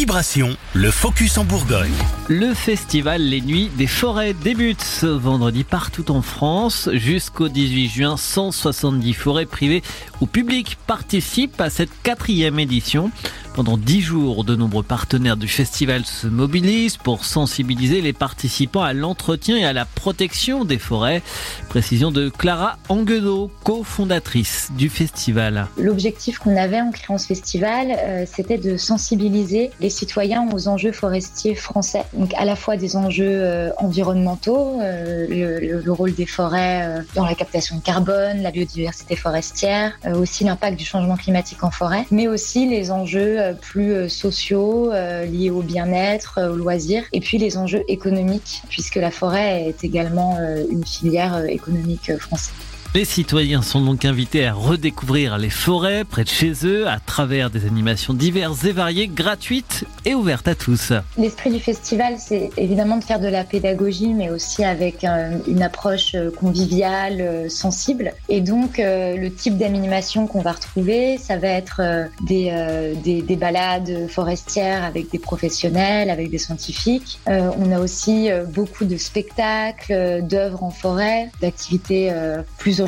Vibration, le focus en Bourgogne. Le festival Les Nuits des Forêts débute ce vendredi partout en France. Jusqu'au 18 juin, 170 forêts privées ou publiques participent à cette quatrième édition. Pendant dix jours, de nombreux partenaires du festival se mobilisent pour sensibiliser les participants à l'entretien et à la protection des forêts. Précision de Clara Anguedo, cofondatrice du festival. L'objectif qu'on avait en créant ce festival, euh, c'était de sensibiliser les citoyens aux enjeux forestiers français. Donc à la fois des enjeux euh, environnementaux, euh, le, le, rôle des forêts dans la captation de carbone, la biodiversité forestière, aussi l'impact du changement climatique en forêt, mais aussi les enjeux plus euh, sociaux, euh, liés au bien-être, au loisir, et puis les enjeux économiques, puisque la forêt est également une filière économique française. Les citoyens sont donc invités à redécouvrir les forêts près de chez eux à travers des animations diverses et variées, gratuites et ouvertes à tous. L'esprit du festival, c'est évidemment de faire de la pédagogie, mais aussi avec euh, une approche euh, conviviale, euh, sensible. Et donc, le type d'animation qu'on va retrouver, ça va être des, des, des, balades forestières avec des professionnels, avec des scientifiques. on a aussi beaucoup de spectacles, d'œuvres en forêt, d'activités plus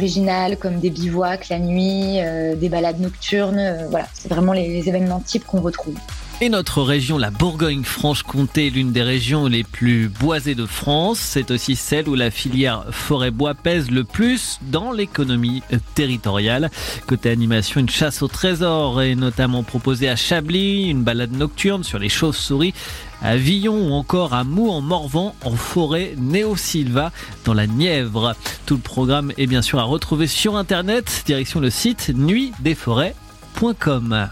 comme des bivouacs la nuit, euh, des balades nocturnes. Euh, voilà, c'est vraiment les, événements types qu'on retrouve. Et notre région, la Bourgogne-Franche-Comté, l'une des régions les plus boisées de France. C'est aussi celle où la filière forêt-bois pèse le plus dans l'économie territoriale. Côté animation, une chasse au trésor est notamment proposée à Chablis, une balade nocturne sur les chauves-souris à Villon ou encore à Mou en Morvan en forêt Néo-Silva dans la Nièvre. Tout le programme est bien sûr à retrouver sur internet, direction le site nuitdesforêts.com.